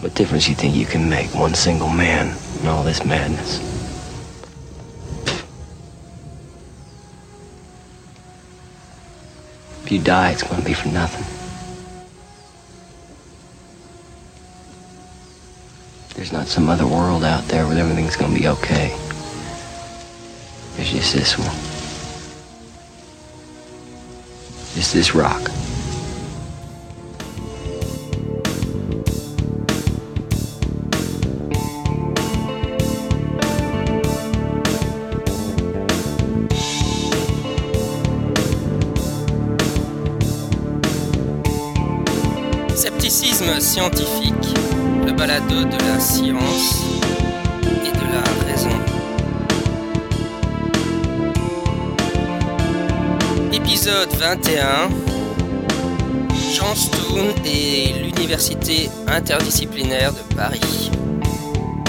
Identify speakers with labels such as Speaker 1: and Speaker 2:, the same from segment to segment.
Speaker 1: What difference do you think you can make, one single man, in all this madness? If you die, it's gonna be for nothing. There's not some other world out there where everything's gonna be okay. There's just this one. Just this rock.
Speaker 2: 21 Jean Stone et l'Université interdisciplinaire de Paris.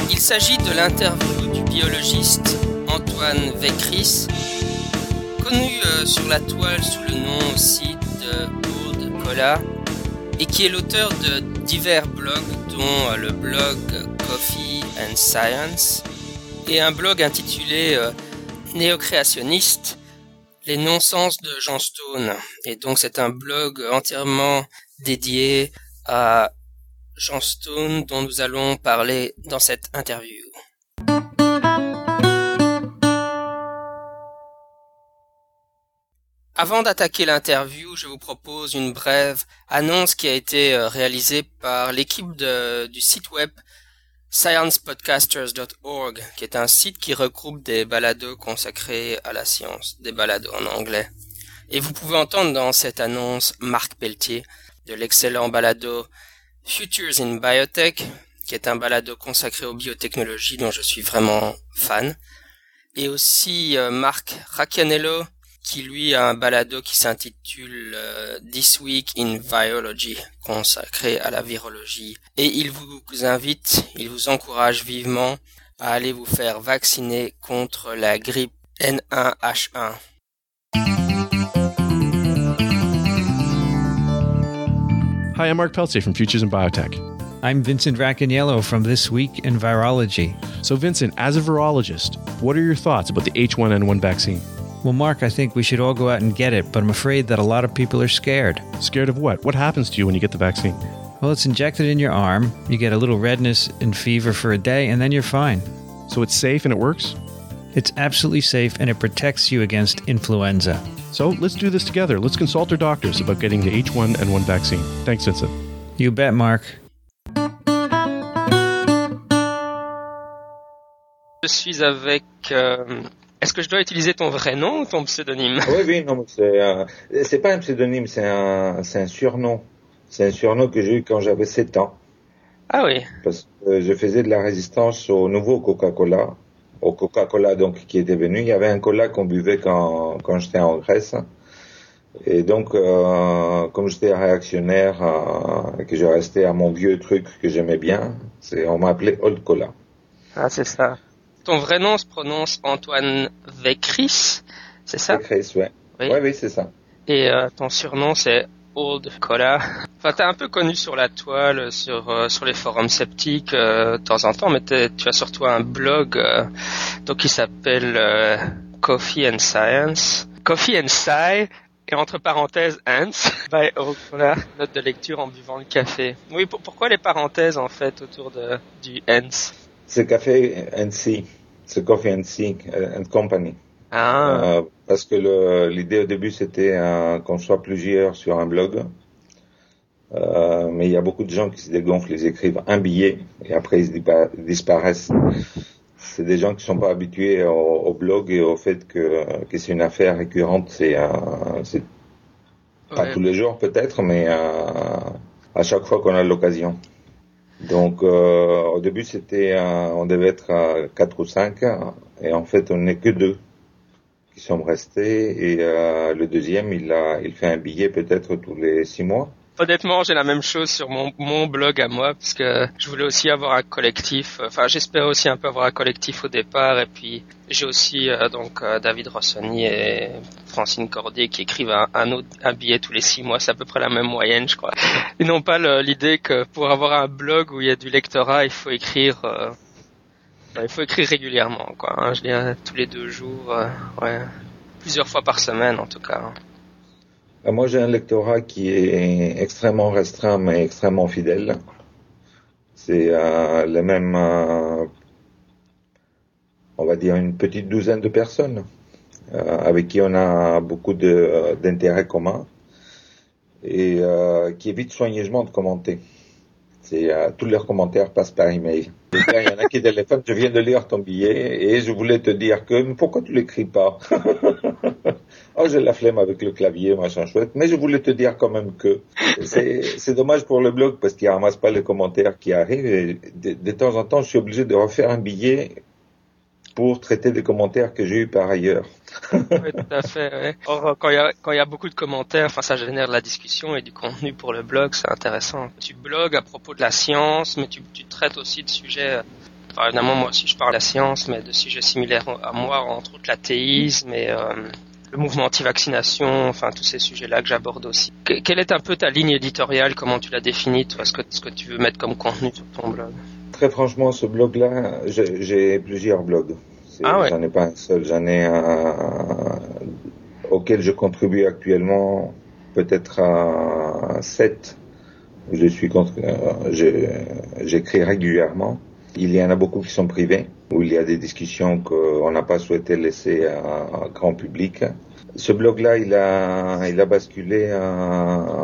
Speaker 2: Il s'agit de l'interview du biologiste Antoine Vecris, connu euh, sur la toile sous le nom aussi de Old Cola, et qui est l'auteur de divers blogs, dont euh, le blog Coffee and Science et un blog intitulé euh, Néocréationniste, les non-sens de Jean Stone. Et donc c'est un blog entièrement dédié à Jean Stone dont nous allons parler dans cette interview. Avant d'attaquer l'interview, je vous propose une brève annonce qui a été euh, réalisée par l'équipe du site web sciencepodcasters.org, qui est un site qui regroupe des balados consacrés à la science, des balados en anglais. Et vous pouvez entendre dans cette annonce Marc Pelletier de l'excellent balado Futures in Biotech, qui est un balado consacré aux biotechnologies dont je suis vraiment fan. Et aussi euh, Marc Racchianello, qui lui a un balado qui s'intitule euh, This Week in Virology, consacré à la virologie. Et il vous invite, il vous encourage vivement à aller vous faire vacciner contre la grippe N1H1.
Speaker 3: Hi, I'm Mark Peltier from Futures in Biotech.
Speaker 4: I'm Vincent Racaniello from This Week in Virology.
Speaker 3: So, Vincent, as a virologist, what are your thoughts about the H1N1 vaccine?
Speaker 4: Well, Mark, I think we should all go out and get it, but I'm afraid that a lot of people are scared.
Speaker 3: Scared of what? What happens to you when you get the vaccine?
Speaker 4: Well, it's injected in your arm, you get a little redness and fever for a day, and then you're fine.
Speaker 3: So, it's safe and it works?
Speaker 4: It's absolutely safe and it protects you against influenza.
Speaker 3: So, let's do this together. Let's consult our doctors about getting the H1N1 vaccine. Thanks, Vincent.
Speaker 4: You bet, Mark.
Speaker 2: Je suis avec... euh, Est-ce que je dois utiliser ton vrai nom ou ton pseudonyme
Speaker 5: Ah Oui, oui, non, c'est, euh, c'est pas un pseudonyme, c'est un, c'est un surnom. C'est un surnom que j'ai eu quand j'avais 7 ans.
Speaker 2: Ah oui,
Speaker 5: Parce que je faisais de la résistance au nouveau Coca-Cola. Au Coca-Cola, donc, qui était venu. Il y avait un cola qu'on buvait quand, quand j'étais en Grèce. Et donc, euh, comme j'étais réactionnaire, euh, que je restais à mon vieux truc que j'aimais bien, c'est, on m'appelait Old Cola.
Speaker 2: ah, c'est ça. Ton vrai nom se prononce Antoine Vecris, c'est ça?
Speaker 5: Chris, ouais.
Speaker 2: Oui.
Speaker 5: Ouais, oui, c'est ça.
Speaker 2: Et euh, ton surnom c'est Old Cola. Enfin, t'es un peu connu sur la toile, sur euh, sur les forums sceptiques euh, de temps en temps, mais tu as surtout un blog euh, donc qui s'appelle euh, Coffee and Science, Coffee and Sci et entre parenthèses Ants by Old Cola. Note de lecture en buvant le café. Oui, pour- pourquoi les parenthèses en fait autour de du Ants
Speaker 5: C'est Café NC. C'est Coffee NC euh, and Company.
Speaker 2: Ah,
Speaker 5: Euh, parce que l'idée au début c'était euh, qu'on soit plusieurs sur un blog. Euh, mais il y a beaucoup de gens qui se dégonflent, ils écrivent un billet et après ils dispa- disparaissent. C'est des gens qui sont pas habitués au, au blog et au fait que, que c'est une affaire récurrente. C'est euh, c'est pas tous les jours peut-être, mais euh, à chaque fois qu'on a l'occasion. Donc euh, au début c'était, on devait être à quatre ou cinq et en fait on n'est que deux qui sont restés et euh, le deuxième il a il fait un billet peut-être tous les six mois.
Speaker 2: Honnêtement, j'ai la même chose sur mon, mon blog à moi, parce que je voulais aussi avoir un collectif. Enfin, j'espérais aussi un peu avoir un collectif au départ, et puis j'ai aussi euh, donc euh, David Rossoni et Francine Cordier qui écrivent un, un, autre, un billet tous les six mois. C'est à peu près la même moyenne, je crois. Ils n'ont pas l'idée que pour avoir un blog où il y a du lectorat, il faut écrire. Euh, il faut écrire régulièrement, quoi. Hein. je lis tous les deux jours, ouais, plusieurs fois par semaine en tout cas. Hein.
Speaker 5: Euh, moi, j'ai un lectorat qui est extrêmement restreint, mais extrêmement fidèle. C'est euh, les mêmes, euh, on va dire, une petite douzaine de personnes euh, avec qui on a beaucoup d'intérêts communs et euh, qui évitent soigneusement de commenter. Euh, tous leurs commentaires passent par email. Il y en a qui téléphonent, je viens de lire ton billet et je voulais te dire que mais pourquoi tu l'écris pas? Oh, j'ai la flemme avec le clavier, machin chouette. Mais je voulais te dire quand même que c'est dommage pour le blog parce qu'il ramasse pas les commentaires qui arrivent. Et de, de, temps en temps, je suis obligé de refaire un billet pour traiter des commentaires que j'ai eu par ailleurs.
Speaker 2: oui, tout à fait. Or, quand il y y a beaucoup de commentaires, ça génère de la discussion et du contenu pour le blog, c'est intéressant. Tu blogues à propos de la science, mais tu, tu traites aussi de sujets Enfin, évidemment, moi aussi, je parle de la science, mais de sujets similaires à moi, entre autres l'athéisme et euh, le mouvement anti-vaccination, enfin tous ces sujets-là que j'aborde aussi. Que, quelle est un peu ta ligne éditoriale? Comment tu la définis toi? Ce que, ce que tu veux mettre comme contenu sur ton blog?
Speaker 5: Très franchement, ce blog-là, j'ai plusieurs blogs.
Speaker 2: Ah ouais.
Speaker 5: J'en ai pas un seul, j'en ai un auquel je contribue actuellement peut-être à 7. Je suis j'écris régulièrement. Il y en a beaucoup qui sont privés, où il y a des discussions qu'on n'a pas souhaité laisser à, grand public. Ce blog-là, il a, basculé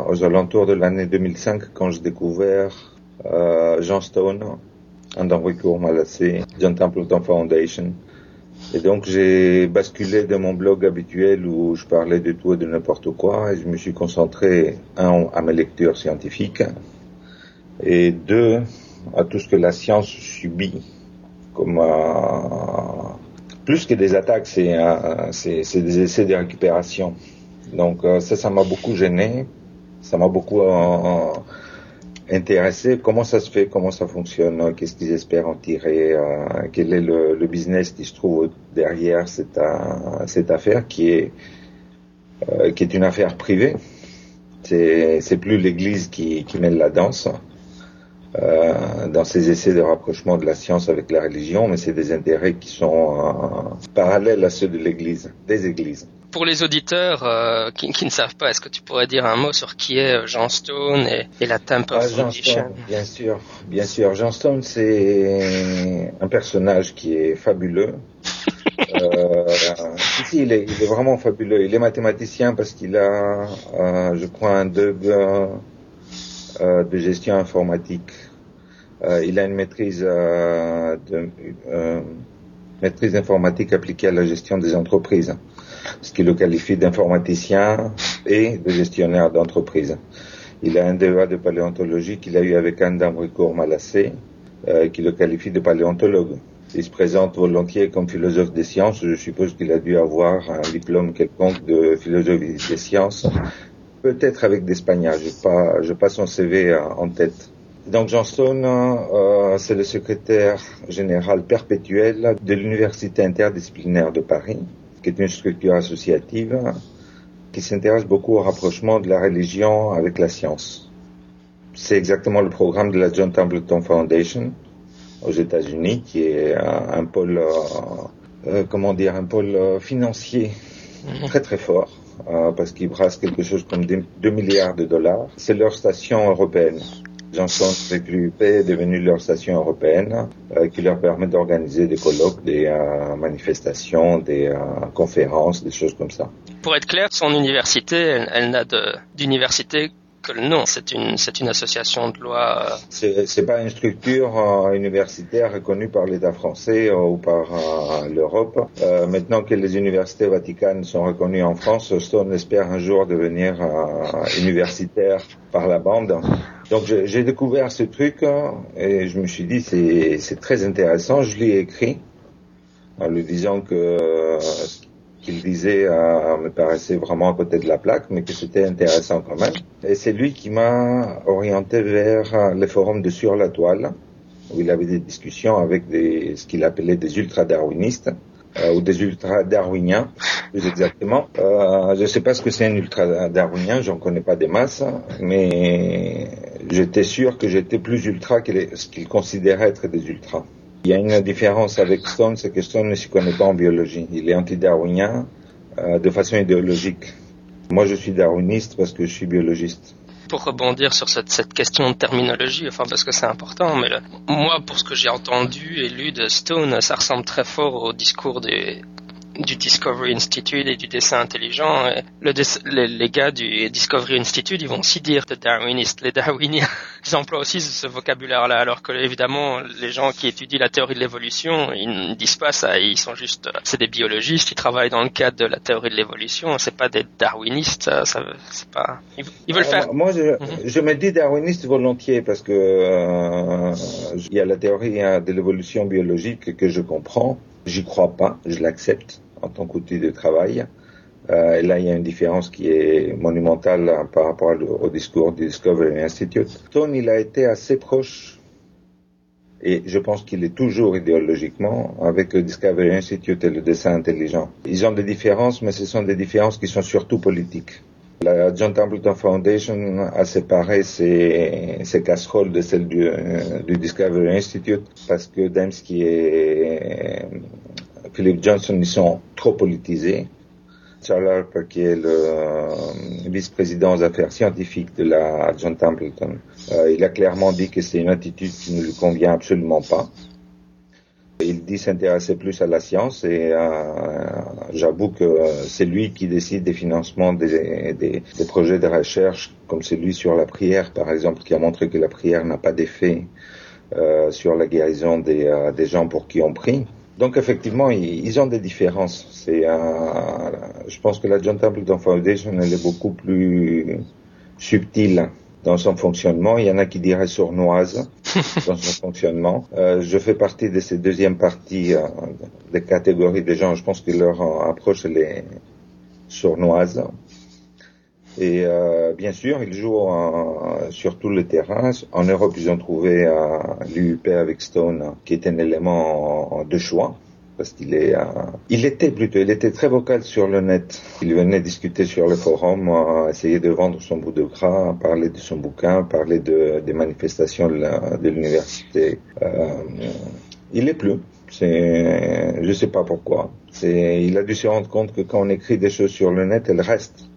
Speaker 5: aux alentours de l'année 2005 quand j'ai découvert euh, Jean Stone, Andrew Malassé, John Templeton Foundation. Et donc j'ai basculé de mon blog habituel où je parlais de tout et de n'importe quoi et je me suis concentré, un, à mes lectures scientifiques et deux, à tout ce que la science subit comme plus que des attaques, c'est des essais de récupération. Donc euh, ça, ça m'a beaucoup gêné, ça m'a beaucoup euh, intéressé. Comment ça se fait, comment ça fonctionne, qu'est-ce qu'ils espèrent en tirer, euh, quel est le, business qui se trouve derrière cette, cette affaire qui est qui est une affaire privée? C'est plus l'Église qui, qui mène la danse euh, dans ces essais de rapprochement de la science avec la religion, mais c'est des intérêts qui sont euh, parallèles à ceux de l'Église, des Églises.
Speaker 2: Pour les auditeurs euh, qui, qui, ne savent pas, est-ce que tu pourrais dire un mot sur qui est Jean Stone et, et la Temple ah,
Speaker 5: Foundation Bien sûr, bien sûr. Jean Stone, c'est un personnage qui est fabuleux. euh, ici, il est, il est, vraiment fabuleux. Il est mathématicien parce qu'il a, euh, je crois, un DUG de gestion informatique. Euh, il a une maîtrise euh, de maîtrise informatique appliquée à la gestion des entreprises, ce qui le qualifie d'informaticien et de gestionnaire d'entreprise. Il a un débat de paléontologie qu'il a eu avec Anne d'Ambricourt Malassé, euh, qui le qualifie de paléontologue. Il se présente volontiers comme philosophe des sciences. Je suppose qu'il a dû avoir un diplôme quelconque de philosophie des sciences peut-être avec des Spagnols, je pas, pas son CV en tête. Donc Johnston, euh, c'est le secrétaire général perpétuel de l'Université interdisciplinaire de Paris, qui est une structure associative qui s'intéresse beaucoup au rapprochement de la religion avec la science. C'est exactement le programme de la John Templeton Foundation aux États-Unis, qui est un, un pôle, euh, euh, comment dire, un pôle euh, financier mhm. très très fort euh, parce qu'ils brassent quelque chose comme 2 milliards de dollars. C'est leur station européenne. Johnson CQP est devenu leur station européenne euh, qui leur permet d'organiser des colloques, des euh, manifestations, des conférences, des choses comme ça.
Speaker 2: Pour être clair, son université, elle n'a d'université que le nom. C'est une, c'est une association de loi. Euh,
Speaker 5: c'est, pas une structure euh, universitaire reconnue par l'État français euh, ou par l'Europe. maintenant que les universités vaticanes sont reconnues en France, Stone espère un jour devenir universitaire par la bande. Donc j'ai découvert ce truc et je me suis dit c'est, très intéressant. Je l'ai écrit en lui disant que qu'il disait euh, me paraissait vraiment à côté de la plaque, mais que c'était intéressant quand même. Et c'est lui qui m'a orienté vers euh, les forums de Sur la Toile, où il avait des discussions avec des, ce qu'il appelait des ultra-darwinistes, euh, ou des ultra-darwiniens, plus exactement. Je ne sais pas ce que c'est un ultra-darwinien, j'en connais pas des masses, mais j'étais sûr que j'étais plus ultra que les, ce qu'il considérait être des ultras. Il y a une différence avec Stone, c'est que Stone ne s'y connaît pas en biologie. Il est anti-darwinien euh, de façon idéologique. Moi, je suis darwiniste parce que je suis biologiste
Speaker 2: pour rebondir sur cette, question de terminologie, enfin parce que c'est important, mais moi, pour ce que j'ai entendu et lu de Stone, ça ressemble très fort au discours des, du Discovery Institute et du dessin intelligent. Le les, gars du Discovery Institute, ils vont aussi dire de darwiniste. Les darwiniens, ils emploient aussi ce vocabulaire-là, alors que évidemment, les gens qui étudient la théorie de l'évolution, ils ne disent pas ça. Ils sont juste, c'est des biologistes, ils travaillent dans le cadre de la théorie de l'évolution. C'est pas des darwinistes. Ça, ça c'est pas. Ils, veulent faire.
Speaker 5: Moi, je, mhm. je, me dis darwiniste volontiers parce que euh, il y a la théorie hein, de l'évolution biologique que je comprends. J'y crois pas, je l'accepte en tant qu'outil de travail. Euh, et là, il y a une différence qui est monumentale hein, par rapport au discours du Discovery Institute. Stone, il a été assez proche, et je pense qu'il est toujours idéologiquement, avec le Discovery Institute et le dessin intelligent. Ils ont des différences, mais ce sont des différences qui sont surtout politiques. La John Templeton Foundation a séparé ses, casseroles de celles du, euh, du Discovery Institute parce que Dembski et Philip Johnson, ils sont trop politisés. Charles Harper, qui est le euh, vice-président aux affaires scientifiques de la John Templeton, euh, il a clairement dit que c'est une attitude qui ne lui convient absolument pas. Il dit s'intéresser plus à la science et euh, j'avoue que c'est lui qui décide des financements des, projets de recherche comme celui sur la prière par exemple qui a montré que la prière n'a pas d'effet sur la guérison des, gens pour qui on prie. Donc effectivement, ils, ont des différences. C'est, je pense que la John Templeton Foundation elle est beaucoup plus subtile dans son fonctionnement. Il y en a qui diraient sournoise dans son fonctionnement. Euh, je fais partie de ces deuxièmes parties euh, des catégories des gens. Je pense que leur approche elle est sournoise. Et euh, bien sûr, ils jouent sur tout le terrain. En Europe, ils ont trouvé euh, l'UUP avec Stone, qui est un élément de choix parce qu'il est, euh, il était plutôt, il était très vocal sur le net. Il venait discuter sur le forum, euh, essayer de vendre son bout de gras, parler de son bouquin, parler de, des manifestations de l'université. Il est plus. C'est, je sais pas pourquoi. Il a dû se rendre compte que quand on écrit des choses sur le net, elles restent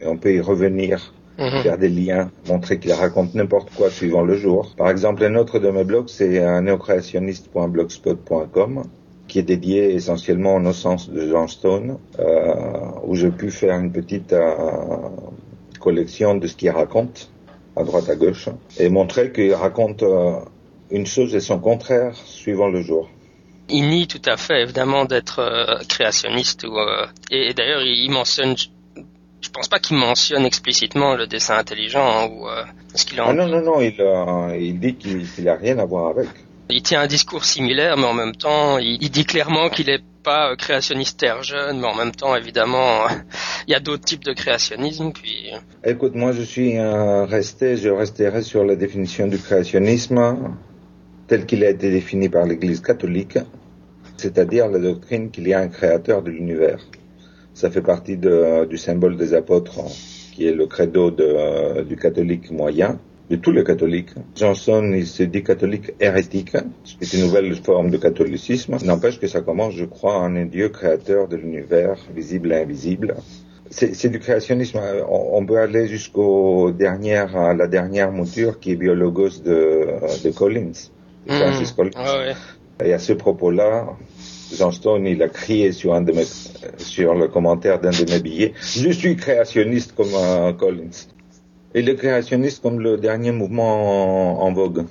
Speaker 5: et on peut y revenir, mhm. faire des liens, montrer qu'il raconte n'importe quoi suivant le jour. Par exemple, un autre de mes blogs, c'est neocréationniste.blogspot.com qui est dédié essentiellement au sens de John Stone, euh, où j'ai pu faire une petite euh, collection de ce qu'il raconte à droite à gauche et montrer qu'il raconte euh, une chose et son contraire suivant le jour
Speaker 2: il nie tout à fait évidemment d'être créationniste ou et, d'ailleurs il mentionne je pense pas qu'il mentionne explicitement le dessin intelligent ou euh, ce qu'il
Speaker 5: Ah non non non, il, euh, il dit qu'il n'a rien à voir avec.
Speaker 2: Il tient un discours similaire, mais en même temps, il, dit clairement qu'il n'est pas créationniste terre jeune, mais en même temps, évidemment, il y a d'autres types de créationnisme. Puis...
Speaker 5: Écoute, moi, je suis resté, je resterai sur la définition du créationnisme tel qu'il a été défini par l'Église catholique, c'est-à-dire la doctrine qu'il y a un créateur de l'univers. Ça fait partie de, du symbole des apôtres, qui est le credo de, du catholique moyen, de tous les catholiques. Johnson, il se dit catholique hérétique, c'est une nouvelle forme de catholicisme. N'empêche que ça commence, je crois, en un Dieu créateur de l'univers, visible et invisible. C'est du créationnisme. On, peut aller jusqu'au dernière, à la dernière mouture qui est Biologos de, de Collins, de mmh. Francis Collins. Et à ce propos-là, Jean Stone, il a crié sur un de mes, sur le commentaire d'un de mes billets. Je suis créationniste comme euh, Collins. Il est créationniste comme le dernier mouvement en, vogue.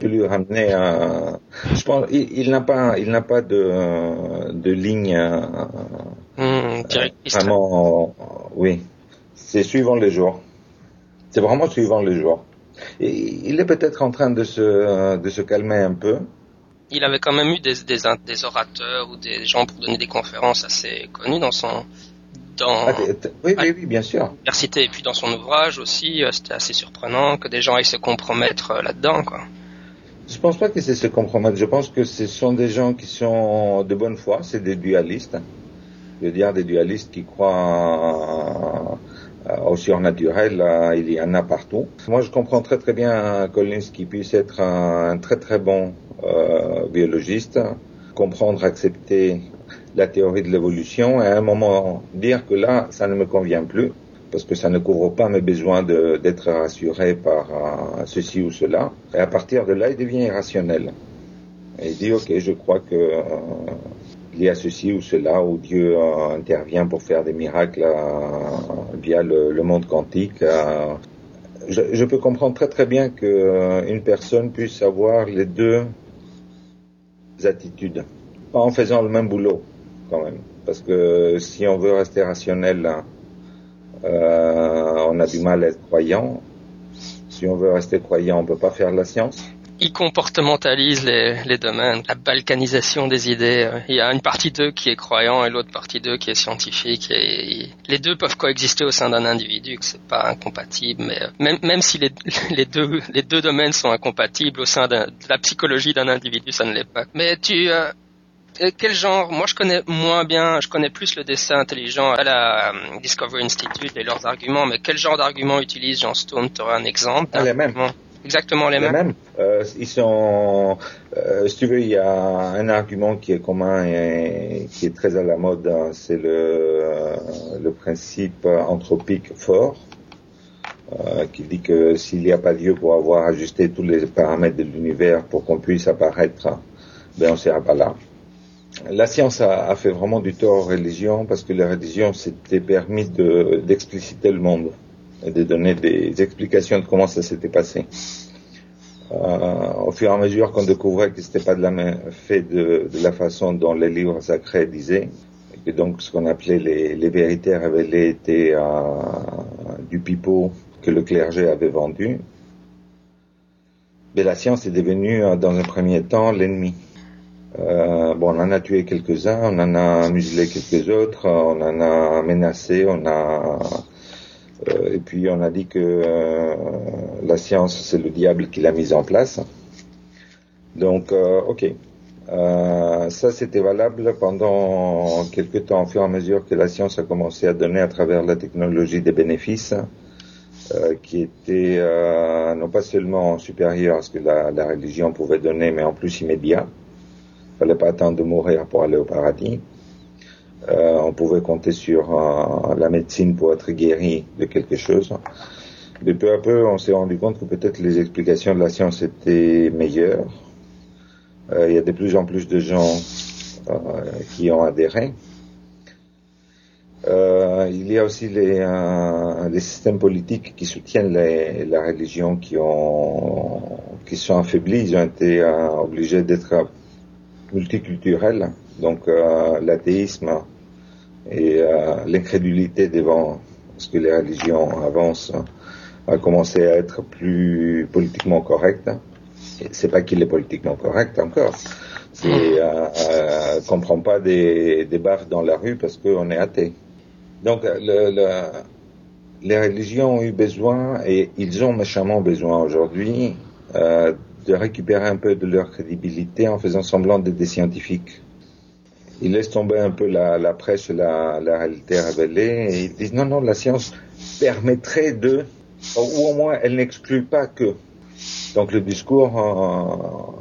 Speaker 5: Je lui ramener à, je pense, il, n'a pas, il n'a pas de, de ligne,
Speaker 2: mmh,
Speaker 5: vraiment, oui. C'est suivant les jours. C'est vraiment suivant les jours. Et il est peut-être en train de se, de se calmer un peu
Speaker 2: il avait quand même eu des, des, des, orateurs ou des gens pour donner des conférences assez connus dans son dans
Speaker 5: ah, oui, oui, oui, bien sûr.
Speaker 2: L'université et puis dans son ouvrage aussi, euh, c'était assez surprenant que des gens aillent se compromettre euh, là-dedans, quoi.
Speaker 5: Je pense pas que c'est se compromettre. Je pense que ce sont des gens qui sont de bonne foi. C'est des dualistes. Je veux dire des dualistes qui croient au surnaturel. Il y en a partout. Moi, je comprends très très bien Collins qui puisse être un, très très bon euh, biologiste, comprendre, accepter la théorie de l'évolution et à un moment dire que là, ça ne me convient plus parce que ça ne couvre pas mes besoins d'être rassuré par euh, ceci ou cela. Et à partir de là, il devient irrationnel. Et il dit, ok, je crois que euh, il y a ceci ou cela, où Dieu euh, intervient pour faire des miracles via le, monde quantique. Je, je, peux comprendre très très bien qu'une personne puisse avoir les deux attitudes, pas en faisant le même boulot quand même, parce que si on veut rester rationnel, euh, on a du mal à être croyant. Si on veut rester croyant, on peut pas faire la science.
Speaker 2: Il comportementalise les, les domaines, la balkanisation des idées. Il y a une partie d'eux qui est croyant et l'autre partie d'eux qui est scientifique. Et les deux peuvent coexister au sein d'un individu, que c'est pas incompatible. Mais même, même si les, les, deux, les deux domaines sont incompatibles au sein de la psychologie d'un individu, ça ne l'est pas. Mais tu, euh, quel genre? Moi, je connais moins bien, je connais plus le dessin intelligent à la euh, Discovery Institute et leurs arguments, mais quel genre d'arguments utilise Jean Stone Tu aurais un exemple?
Speaker 5: Les mêmes.
Speaker 2: Exactement les,
Speaker 5: les mêmes. Euh, ils sont, euh, si tu veux, il y a un argument qui est commun et qui est très à la mode, hein, c'est le, euh, le principe anthropique fort, euh, qui dit que s'il n'y a pas Dieu pour avoir ajusté tous les paramètres de l'univers pour qu'on puisse apparaître, ben on sera pas là. La science a, a, fait vraiment du tort aux religions parce que la religion s'était permis d'expliciter le monde et de donner des explications de comment ça s'était passé. Euh, au fur et à mesure qu'on découvrait que c'était pas de la fait de, de, la façon dont les livres sacrés disaient, et que donc ce qu'on appelait les, les, vérités révélées étaient euh, du pipeau que le clergé avait vendu, mais la science est devenue dans un premier temps l'ennemi. Euh, bon, on en a tué quelques-uns, on en a muselé quelques autres, on en a menacé, on a euh, et puis on a dit que euh, la science c'est le diable qui l'a mise en place. Donc, euh, ok, euh, ça c'était valable pendant quelques temps, au fur et à mesure que la science a commencé à donner à travers la technologie des bénéfices. qui étaient non pas seulement supérieurs à ce que la, la religion pouvait donner, mais en plus immédiat fallait pas attendre de mourir pour aller au paradis. Euh, on pouvait compter sur euh, la médecine pour être guéri de quelque chose. Mais peu à peu, on s'est rendu compte que peut-être les explications de la science étaient meilleures. Euh, il y a de plus en plus de gens qui ont adhéré. Il y a aussi les, systèmes politiques qui soutiennent la religion qui ont qui sont affaiblis. Ils ont été obligés d'être multiculturel, donc l'athéisme et euh, l'incrédulité devant ce que les religions avancent a commencé à être plus politiquement correct. C'est pas qu'il est politiquement correct encore. C'est euh, euh, comprend pas des, des baffes dans la rue parce qu'on est athée. Donc le, le, les religions ont eu besoin et ils ont méchamment besoin aujourd'hui euh, de récupérer un peu de leur crédibilité en faisant semblant d'être des scientifiques. Ils laissent tomber un peu la, la presse, la, la réalité révélée, et ils disent non, non, la science permettrait de, ou au moins elle n'exclut pas que. Donc le discours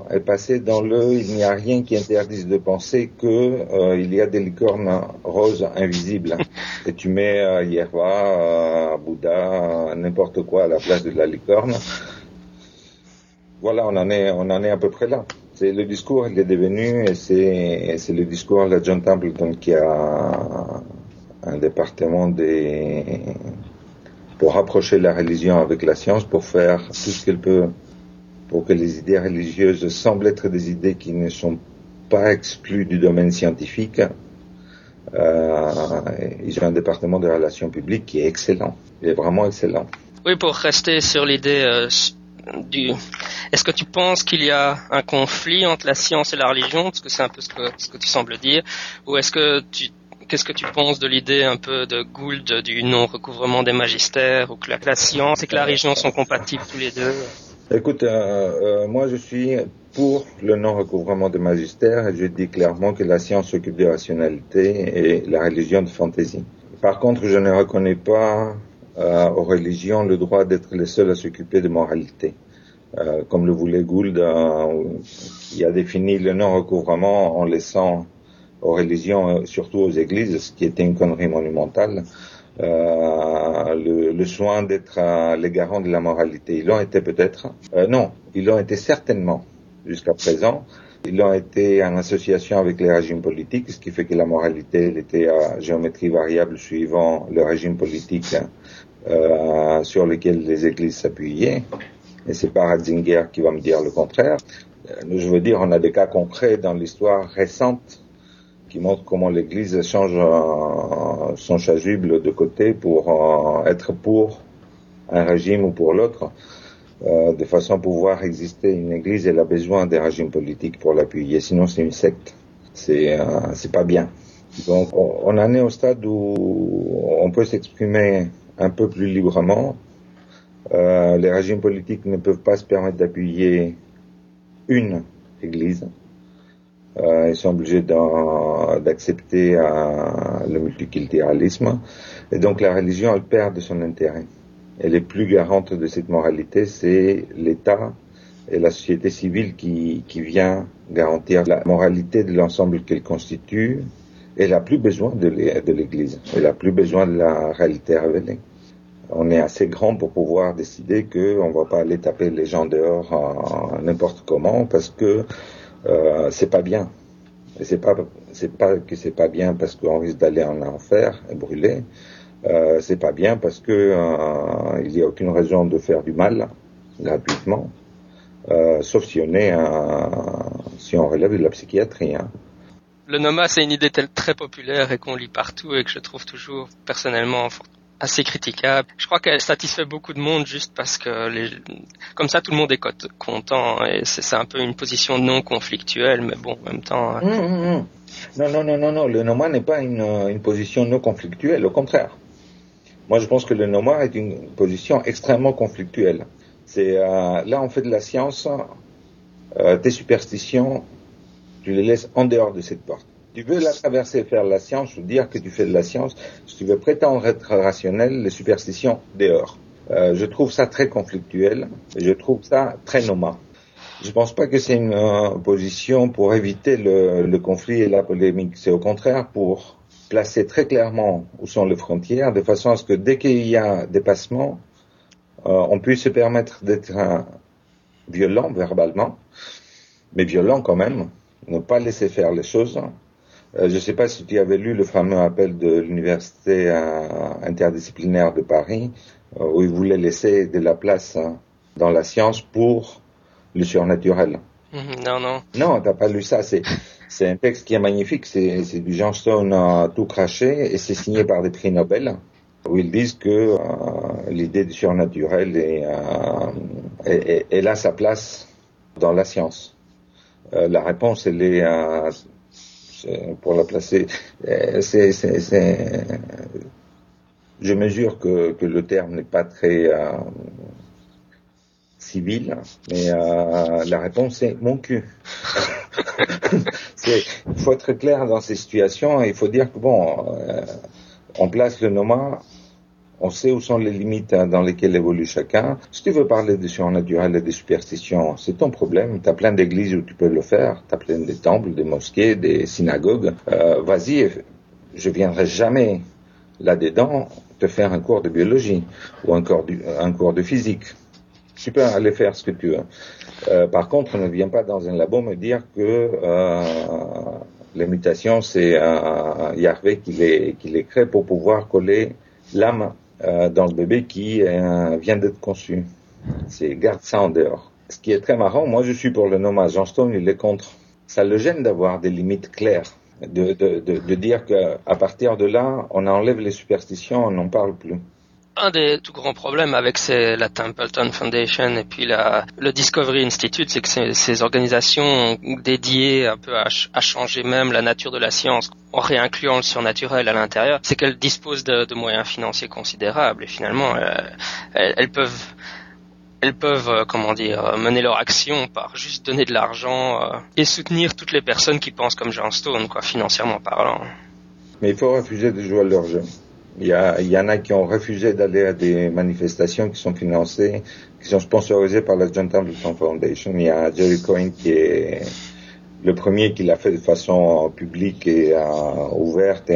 Speaker 5: euh, est passé dans le il n'y a rien qui interdise de penser que euh, il y a des licornes roses invisibles et tu mets euh, Yerva, euh, Bouddha, n'importe quoi à la place de la licorne voilà, on en est, on en est à peu près là. C'est le discours, il est devenu, et c'est, c'est le discours de John Templeton qui a un département des, pour rapprocher la religion avec la science, pour faire tout ce qu'elle peut, pour que les idées religieuses semblent être des idées qui ne sont pas exclues du domaine scientifique. Euh, ils ont un département de relations publiques qui est excellent. Il est vraiment excellent.
Speaker 2: Oui, pour rester sur l'idée euh, Est-ce que tu penses qu'il y a un conflit entre la science et la religion, parce que c'est un peu ce que, ce que tu sembles dire, ou est-ce que tu qu'est-ce que tu penses de l'idée un peu de Gould du non-recouvrement des magistères, ou que la, science et que la religion sont compatibles tous les deux?
Speaker 5: Écoute, euh, euh, moi je suis pour le non-recouvrement des magistères je dis clairement que la science s'occupe de rationalité et la religion de fantaisie. Par contre, je ne reconnais pas euh, aux religions le droit d'être les seuls à s'occuper de moralité. Euh, comme le voulait Gould, euh, il a défini le non-recouvrement en laissant aux religions, surtout aux églises, ce qui était une connerie monumentale, euh, le, le, soin d'être les garants de la moralité. Ils l'ont été peut-être. non, ils l'ont été certainement jusqu'à présent. Ils l'ont été en association avec les régimes politiques, ce qui fait que la moralité était à géométrie variable suivant le régime politique euh, sur lequel les églises s'appuyaient. Et c'est pas Ratzinger qui va me dire le contraire. Euh, je veux dire, on a des cas concrets dans l'histoire récente qui montrent comment l'Église change euh, son chasuble de côté pour être pour un régime ou pour l'autre. De façon à pouvoir exister une Église, elle a besoin des régimes politiques pour l'appuyer. Sinon, c'est une secte. C'est c'est pas bien. Donc, on en est au stade où on peut s'exprimer un peu plus librement. Euh, les régimes politiques ne peuvent pas se permettre d'appuyer une église. Euh, ils sont obligés d'accepter euh, le multiculturalisme. Et donc la religion, elle perd de son intérêt. Elle est plus garante de cette moralité, c'est l'État et la société civile qui, qui vient garantir la moralité de l'ensemble qu'elle constitue. Elle n'a plus besoin de l'Église. Elle n'a plus besoin de la réalité révélée on est assez grand pour pouvoir décider qu'on va pas aller taper les gens dehors n'importe comment parce que euh, c'est pas bien. Et c'est pas c'est pas que c'est pas bien parce qu'on risque d'aller en enfer et brûler. Euh, c'est pas bien parce que euh, il n'y a aucune raison de faire du mal gratuitement, euh, sauf si on est si on relève de la psychiatrie. Hein.
Speaker 2: Le NOMA, c'est une idée très populaire et qu'on lit partout et que je trouve toujours personnellement assez critiquable. Je crois qu'elle satisfait beaucoup de monde juste parce que les... comme ça tout le monde est content et c'est un peu une position non conflictuelle, mais bon, en même temps.
Speaker 5: Hein. Hum, hum, hum. Non, non, non, non, non. Le Noma n'est pas une, une, position non conflictuelle, au contraire. Moi, je pense que le Noma est une position extrêmement conflictuelle. C'est euh, là, on fait de la science. Euh, tes superstitions, tu les laisses en dehors de cette porte tu veux la traverser, faire la science ou dire que tu fais de la science, si tu veux prétendre être rationnel, les superstitions dehors. Euh, je trouve ça très conflictuel je trouve ça très nomade. Je pense pas que c'est une euh, position pour éviter le, conflit et la polémique. C'est au contraire pour placer très clairement où sont les frontières, de façon à ce que dès qu'il y a dépassement, euh, on puisse se permettre d'être violent verbalement, mais violent quand même, ne pas laisser faire les choses euh, je ne sais pas si tu avais lu le fameux appel de l'université euh, interdisciplinaire de Paris, euh, où ils voulaient laisser de la place hein, dans la science pour le surnaturel.
Speaker 2: Mhm, non, non.
Speaker 5: Non, t'as pas lu ça. C'est c'est un texte qui est magnifique. C'est c'est du Jean Stone tout craché et c'est signé par des prix Nobel où ils disent que l'idée du surnaturel est, est, est, a sa place dans la science. la réponse elle est pour la placer. Euh, je mesure que, le terme n'est pas très euh, civil, mais euh, la réponse est mon cul. il faut être clair dans ces situations. Il faut dire que bon, on place le nomad on sait où sont les limites hein, dans lesquelles évolue chacun. Si tu veux parler des surnaturel et des superstitions, c'est ton problème. Tu as plein d'églises où tu peux le faire. Tu as plein de temples, des mosquées, des synagogues. Euh, vas-y, je viendrai jamais là-dedans te faire un cours de biologie ou un cours, de physique. Tu peux aller faire ce que tu veux. Euh, par contre, ne viens pas dans un labo me dire que euh, les mutations, c'est euh, Yahvé qui les crée pour pouvoir coller l'âme euh, dans le bébé qui euh, vient d'être conçu. C'est garde ça en dehors. Ce qui est très marrant, moi je suis pour le nommage. Johnston, il est contre. Ça le gêne d'avoir des limites claires, de, de, de, de dire qu'à partir de là, on enlève les superstitions, on n'en parle plus.
Speaker 2: Un des tout grands problèmes avec la Templeton Foundation et puis le Discovery Institute, c'est que ces, organisations dédiées un peu à, à, changer même la nature de la science en réincluant le surnaturel à l'intérieur, c'est qu'elles disposent de, moyens financiers considérables et finalement euh, elles, peuvent elles peuvent, euh, comment dire, euh, mener leur action par juste donner de l'argent et soutenir toutes les personnes qui pensent comme John Stone, quoi, financièrement parlant.
Speaker 5: Mais il faut refuser de jouer leur jeu. Il y, en a qui ont refusé d'aller à des manifestations qui sont financées, qui sont sponsorisées par la John Templeton Foundation. Il y a Jerry Coyne qui est le premier qui l'a fait de façon publique et ouverte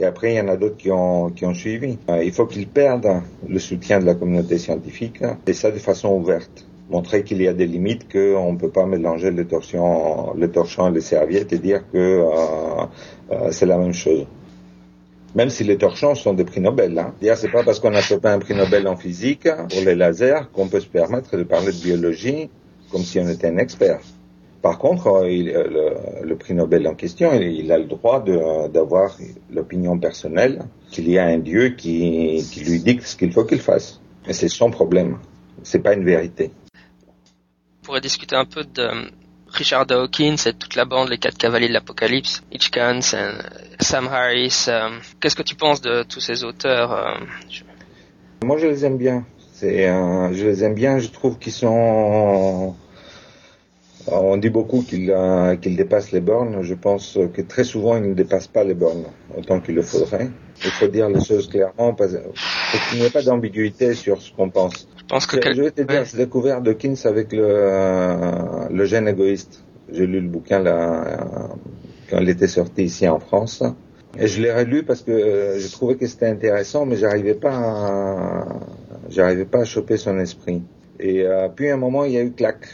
Speaker 5: et après, il y en a d'autres qui ont, qui ont suivi. Euh, il faut qu'ils perdent le soutien de la communauté scientifique, et ça de façon ouverte. Montrer qu'il y a des limites, qu'on ne peut pas mélanger le torchon, le torchon et les serviettes et dire que euh, euh, c'est la même chose. Même si les torchons sont des prix Nobel. Hein. C'est pas parce qu'on a chopé un prix Nobel en physique pour les lasers qu'on peut se permettre de parler de biologie comme si on était un expert. Par contre, euh, euh, le, prix Nobel en question, il, a le droit d'avoir l'opinion personnelle qu'il y a un Dieu qui, qui lui dicte ce qu'il faut qu'il fasse. Et c'est son problème. C'est pas une vérité.
Speaker 2: On pourrait discuter un peu de Richard Dawkins et toute la bande, les quatre cavaliers de l'Apocalypse, Hitchcock, Sam Harris. Euh, qu'est-ce que tu penses de tous ces auteurs
Speaker 5: Moi, je les aime bien. Je les aime bien. Je trouve qu'ils sont on dit beaucoup qu'il euh, dépasse les bornes. Je pense que très souvent, il ne dépasse pas les bornes autant qu'il le faudrait. Il faut dire les choses clairement parce qu'il n'y a pas d'ambiguïté sur ce qu'on pense.
Speaker 2: Je pense que
Speaker 5: je vais te dire, j'ai découvert Dawkins avec le, euh, le gène égoïste. J'ai lu le bouquin là euh, quand il était sorti ici en France. Et je l'ai relu parce que euh, je trouvais que c'était intéressant, mais j'arrivais pas à, j'arrivais pas à choper son esprit. Et puis à un moment, il y a eu clac.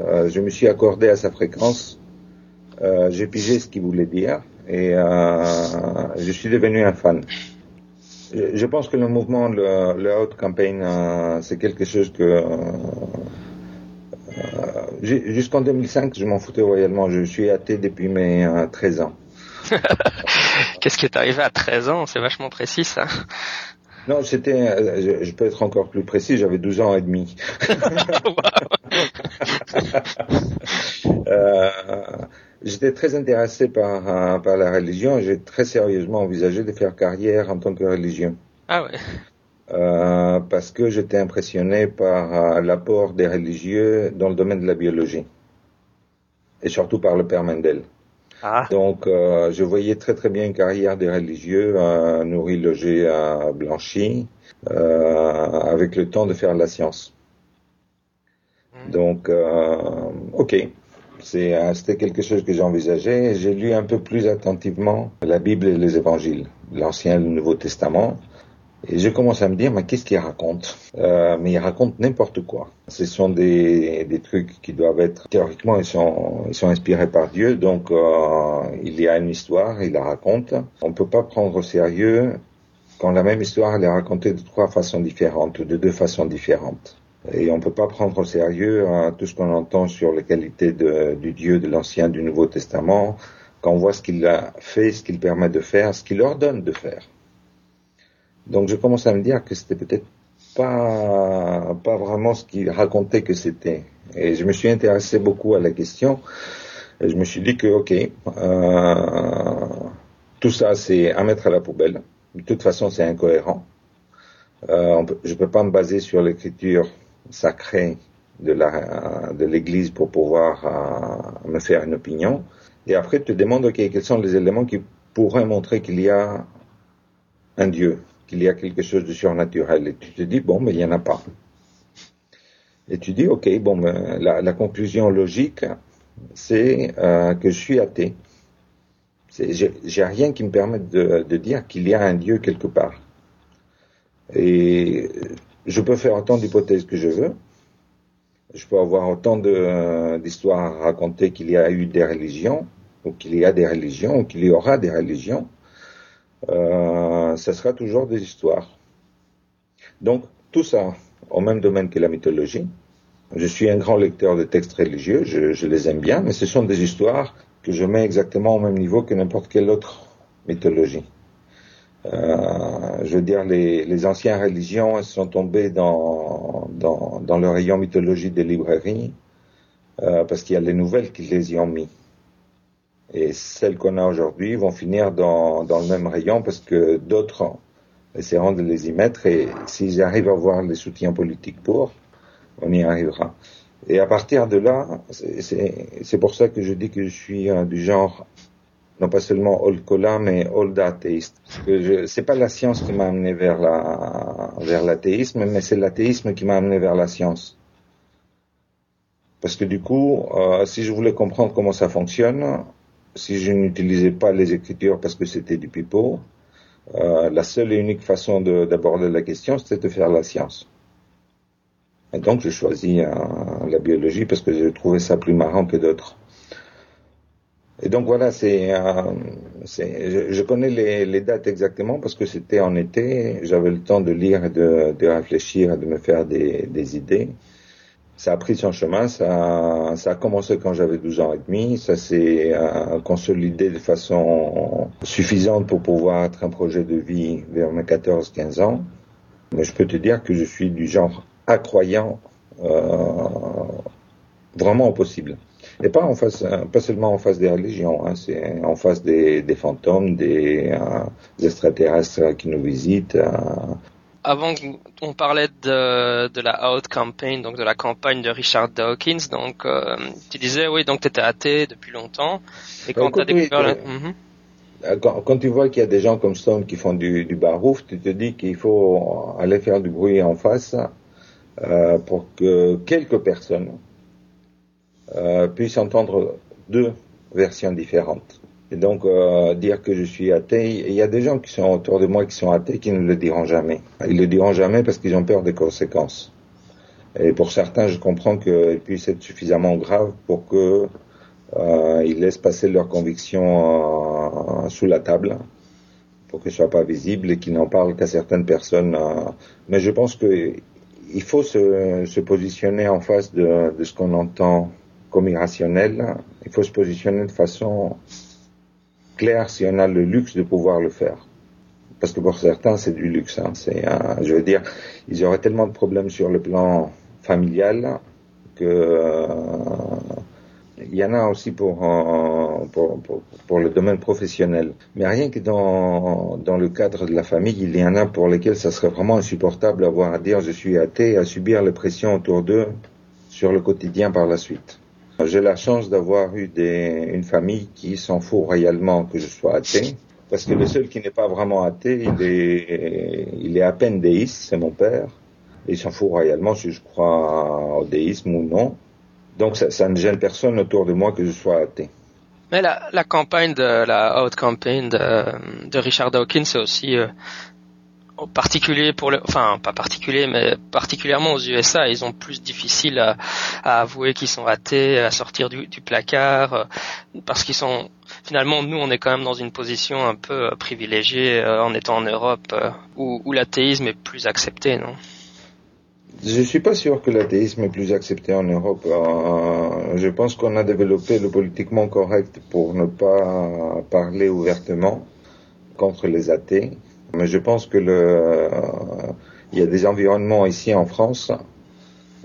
Speaker 5: Euh, je me suis accordé à sa fréquence. Euh, j'ai pigé ce qu'il voulait dire et euh, je suis devenu un fan. Je, pense que le mouvement, le, le Out Campaign, c'est quelque chose que jusqu'en 2005, je m'en foutais royalement. Je suis athée depuis mes 13 ans.
Speaker 2: Qu'est-ce qui est arrivé à 13 ans? C'est vachement précis ça.
Speaker 5: Non, c'était, je, peux être encore plus précis, j'avais 12 ans et demi. euh, j'étais très intéressé par, euh, par la religion et j'ai très sérieusement envisagé de faire carrière en tant que religion.
Speaker 2: Ah ouais.
Speaker 5: Euh, parce que j'étais impressionné par euh, l'apport des religieux dans le domaine de la biologie. Et surtout par le père Mendel. Ah. Donc, euh, je voyais très très bien une carrière des religieux, euh, nourri, logé, à blanchi, euh, avec le temps de faire la science. Hmm. Donc, euh, ok, c'était quelque chose que j'envisageais. J'ai lu un peu plus attentivement la Bible et les Évangiles, l'Ancien et le Nouveau Testament. Et je commence à me dire, mais qu'est-ce qu'il raconte? Euh, Mais il raconte n'importe quoi. Ce sont des, trucs qui doivent être théoriquement, ils sont, inspirés par Dieu. Donc euh, il y a une histoire, il la raconte. On ne peut pas prendre au sérieux quand la même histoire est racontée de trois façons différentes, de deux façons différentes. Et on ne peut pas prendre au sérieux hein, tout ce qu'on entend sur les qualités de, du Dieu de l'Ancien, du Nouveau Testament, quand on voit ce qu'il a fait, ce qu'il permet de faire, ce qu'il ordonne de faire. Donc je commence à me dire que c'était peut-être pas, pas vraiment ce qu'il racontait que c'était. Et je me suis intéressé beaucoup à la question. Et je me suis dit que, ok, euh, tout ça c'est à mettre à la poubelle. De toute façon, c'est incohérent. Euh, je ne peux pas me baser sur l'écriture sacrée de la de l'Église pour pouvoir euh, me faire une opinion. Et après, tu te demandes, quels sont les éléments qui pourraient montrer qu'il y a un Dieu qu'il y a quelque chose de surnaturel. Et tu te dis, bon, mais il n'y en a pas. Et tu dis, ok, bon, la, conclusion logique, c'est euh, que je suis athée. J'ai rien qui me permette de, de dire qu'il y a un Dieu quelque part. Et je peux faire autant d'hypothèses que je veux. Je peux avoir autant d'histoires à raconter qu'il y a eu des religions, ou qu'il y a des religions, ou qu'il y aura des religions euh, ça sera toujours des histoires. Donc, tout ça au même domaine que la mythologie. Je suis un grand lecteur de textes religieux, je, je, les aime bien, mais ce sont des histoires que je mets exactement au même niveau que n'importe quelle autre mythologie. Euh, je veux dire, les, les anciennes religions sont tombées dans, dans, dans le rayon mythologie des librairies euh, parce qu'il y a les nouvelles qui les y ont mis. Et celles qu'on a aujourd'hui vont finir dans, dans le même rayon parce que d'autres essaieront de les y mettre et s'ils arrivent à avoir les soutiens politiques pour, on y arrivera. Et à partir de là, c'est pour ça que je dis que je suis euh, du genre non pas seulement old cola, mais old athéiste. C'est pas la science qui m'a amené vers la vers l'athéisme, mais c'est l'athéisme qui m'a amené vers la science. Parce que du coup, euh, si je voulais comprendre comment ça fonctionne, si je n'utilisais pas les écritures parce que c'était du pipeau, euh, la seule et unique façon d'aborder la question, c'était de faire la science. Et donc, j'ai choisi euh, la biologie parce que j'ai trouvé ça plus marrant que d'autres. Et donc voilà, c'est, euh, je, je, connais les, les, dates exactement parce que c'était en été, j'avais le temps de lire et de, de réfléchir et de me faire des, des, idées. Ça a pris son chemin, ça, ça a commencé quand j'avais 12 ans et demi, ça s'est euh, consolidé de façon suffisante pour pouvoir être un projet de vie vers mes 14-15 ans. Mais je peux te dire que je suis du genre accroyant euh, vraiment au possible. Et pas en face, pas seulement en face des religions, hein, c'est en face des, des fantômes, des, euh, des, extraterrestres qui nous visitent. Euh.
Speaker 2: Avant, on parlait de, de la Out Campaign, donc de la campagne de Richard Dawkins. Donc, euh, tu disais, oui, donc tu étais athée depuis longtemps. Et quand tu as découvert... le...
Speaker 5: Mhm. quand, quand, tu vois qu'il y a des gens comme Stone qui font du, du barouf, tu te dis qu'il faut aller faire du bruit en face euh, pour que quelques personnes euh, puissent entendre deux versions différentes. Et donc euh, dire que je suis athée, il y a des gens qui sont autour de moi qui sont athées qui ne le diront jamais. Ils le diront jamais parce qu'ils ont peur des conséquences. Et pour certains, je comprends qu'ils puissent être suffisamment graves pour que euh, ils laissent passer leurs convictions euh, sous la table pour qu'elles soient pas visibles et qu'ils n'en parlent qu'à certaines personnes. Euh. mais je pense que il faut se, positionner en face de ce qu'on entend comme irrationnel, il faut se positionner de façon claire si on a le luxe de pouvoir le faire. Parce que pour certains, c'est du luxe. Hein. C'est, je veux dire, ils auraient tellement de problèmes sur le plan familial que euh, il y en a aussi pour, euh, pour, pour, le domaine professionnel. Mais rien que dans, dans le cadre de la famille, il y en a pour lesquels ça serait vraiment insupportable d'avoir à dire je suis athée, à subir les pressions autour d'eux sur le quotidien par la suite. J'ai la chance d'avoir eu des, une famille qui s'en fout royalement que je sois athée, parce que le seul qui n'est pas vraiment athée, il est, il est à peine déiste, c'est mon père. Et il s'en fout royalement si je crois au déisme ou non. Donc ça, ça, ne gêne personne autour de moi que je sois athée.
Speaker 2: Mais la, la campagne de la Out Campaign de, de Richard Dawkins, c'est aussi euh, particulier pour le, enfin pas particulier, mais particulièrement aux USA, ils ont plus difficile à, à avouer qu'ils sont athées, à sortir du, placard, euh, parce qu'ils sont finalement nous on est quand même dans une position un peu euh, privilégiée euh, en étant en Europe où, l'athéisme est plus accepté, non?
Speaker 5: Je suis pas sûr que l'athéisme est plus accepté en Europe. je pense qu'on a développé le politiquement correct pour ne pas parler ouvertement contre les athées mais je pense que le, il y a des environnements ici en France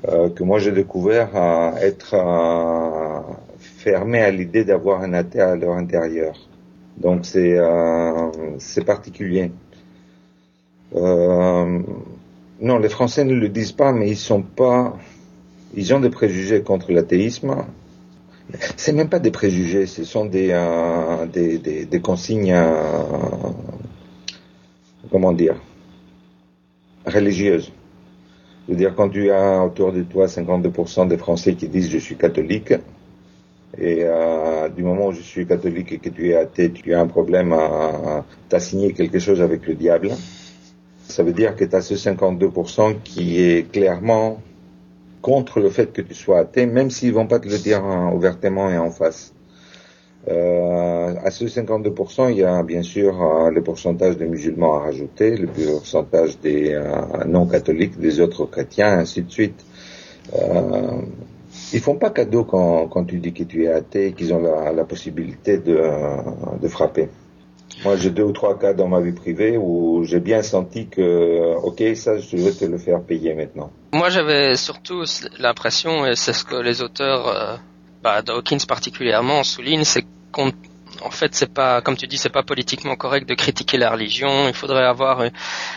Speaker 5: euh, que moi j'ai découvert à être euh, fermés à l'idée d'avoir un athée à leur intérieur. Donc c'est euh, c'est particulier. Euh, non, les Français ne le disent pas, mais ils sont pas, ils ont des préjugés contre l'athéisme. C'est même pas des préjugés, ce sont des euh, des, des, des, consignes comment dire, religieuse. Je veux dire, quand tu as autour de toi 52% des Français qui disent je suis catholique, et euh, du moment où je suis catholique et que tu es athée, tu as un problème à, t'assigner quelque chose avec le diable, ça veut dire que tu as ce 52% qui est clairement contre le fait que tu sois athée, même s'ils vont pas te le dire ouvertement et en face. Euh, à ce 52%, il y a bien sûr euh, le pourcentage des musulmans à rajouter, le pourcentage des euh, non-catholiques, des autres chrétiens, ainsi de suite. Euh, ils font pas cadeau quand, tu dis que tu es athée, qu'ils ont la, possibilité de, de frapper. Moi, j'ai deux ou trois cas dans ma vie privée où j'ai bien senti que, ok, ça, je vais te le faire payer maintenant.
Speaker 2: Moi, j'avais surtout l'impression, et c'est ce que les auteurs, bah, Dawkins particulièrement, soulignent, c'est qu'on en fait, c'est pas, comme tu dis, c'est pas politiquement correct de critiquer la religion. Il faudrait avoir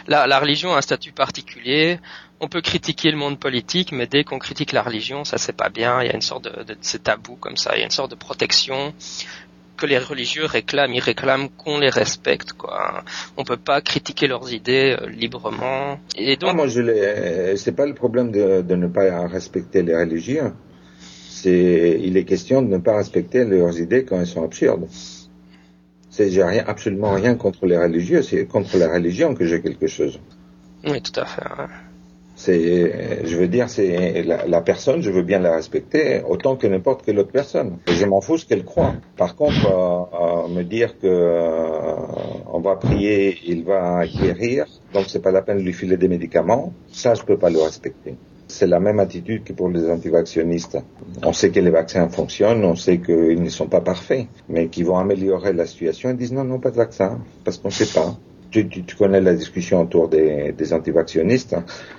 Speaker 2: la, la religion a un statut particulier. On peut critiquer le monde politique, mais dès qu'on critique la religion, ça c'est pas bien. Il y a une sorte de, de c'est tabou comme ça. Il y a une sorte de protection que les religieux réclament. Ils réclament qu'on les respecte, quoi. On peut pas critiquer leurs idées euh, librement.
Speaker 5: Et donc, ah, moi, je l'ai. C'est pas le problème de, de ne pas respecter les religieux il est question de ne pas respecter leurs idées quand elles sont absurdes. C'est, j'ai rien, absolument rien contre les religieux, c'est contre la religion que j'ai quelque chose.
Speaker 2: Oui, tout à fait.
Speaker 5: C'est, je veux dire, c'est la, personne, je veux bien la respecter autant que n'importe quelle autre personne. je m'en fous ce qu'elle croit. Par contre, à, me dire que euh, on va prier, il va guérir, donc c'est pas la peine de lui filer des médicaments, ça je peux pas le respecter. C'est la même attitude que pour les antivaccionnistes. On sait que les vaccins fonctionnent, on sait qu'ils ne sont pas parfaits, mais qu'ils vont améliorer la situation. Ils disent non, non, pas de vaccin, parce qu'on ne sait pas. Tu, connais la discussion autour des, des antivactionnistes.